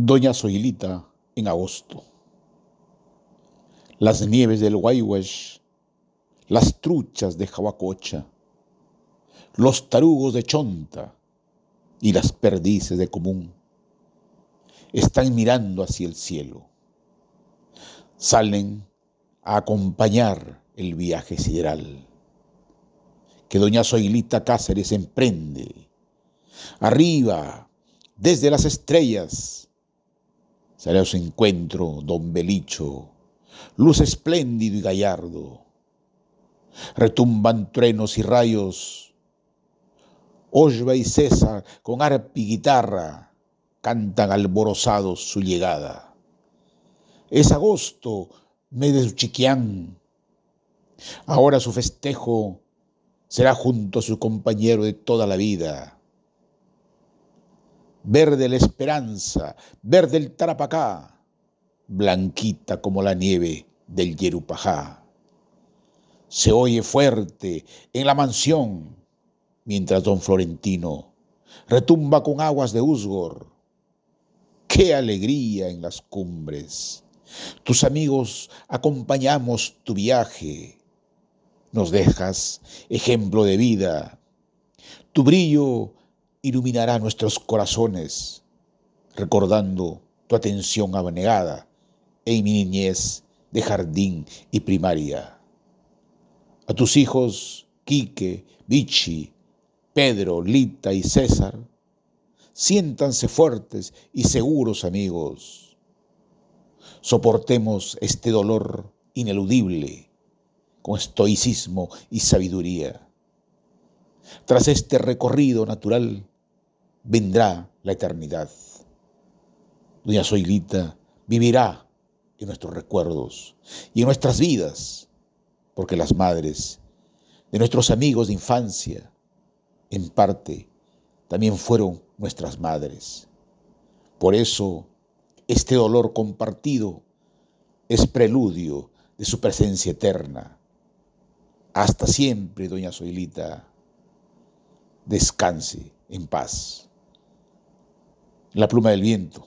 Doña Zoilita en agosto. Las nieves del Guayhuesh, las truchas de Jabacocha, los tarugos de Chonta y las perdices de Común están mirando hacia el cielo. Salen a acompañar el viaje sideral que doña Zoilita Cáceres emprende. Arriba, desde las estrellas, Sale a su encuentro don Belicho, luz espléndido y gallardo. Retumban truenos y rayos. Osva y César, con arpa y guitarra, cantan alborozados su llegada. Es agosto, de Chiquián. Ahora su festejo será junto a su compañero de toda la vida verde la esperanza, verde el Tarapacá, blanquita como la nieve del Yerupajá. Se oye fuerte en la mansión, mientras don Florentino retumba con aguas de Usgor. ¡Qué alegría en las cumbres! Tus amigos acompañamos tu viaje. Nos dejas ejemplo de vida. Tu brillo iluminará nuestros corazones, recordando tu atención abnegada en mi niñez de jardín y primaria. A tus hijos, Quique, Vichy, Pedro, Lita y César, siéntanse fuertes y seguros amigos. Soportemos este dolor ineludible con estoicismo y sabiduría. Tras este recorrido natural vendrá la eternidad. Doña Zoilita vivirá en nuestros recuerdos y en nuestras vidas, porque las madres de nuestros amigos de infancia, en parte, también fueron nuestras madres. Por eso, este dolor compartido es preludio de su presencia eterna. Hasta siempre, doña Zoilita descanse en paz. La pluma del viento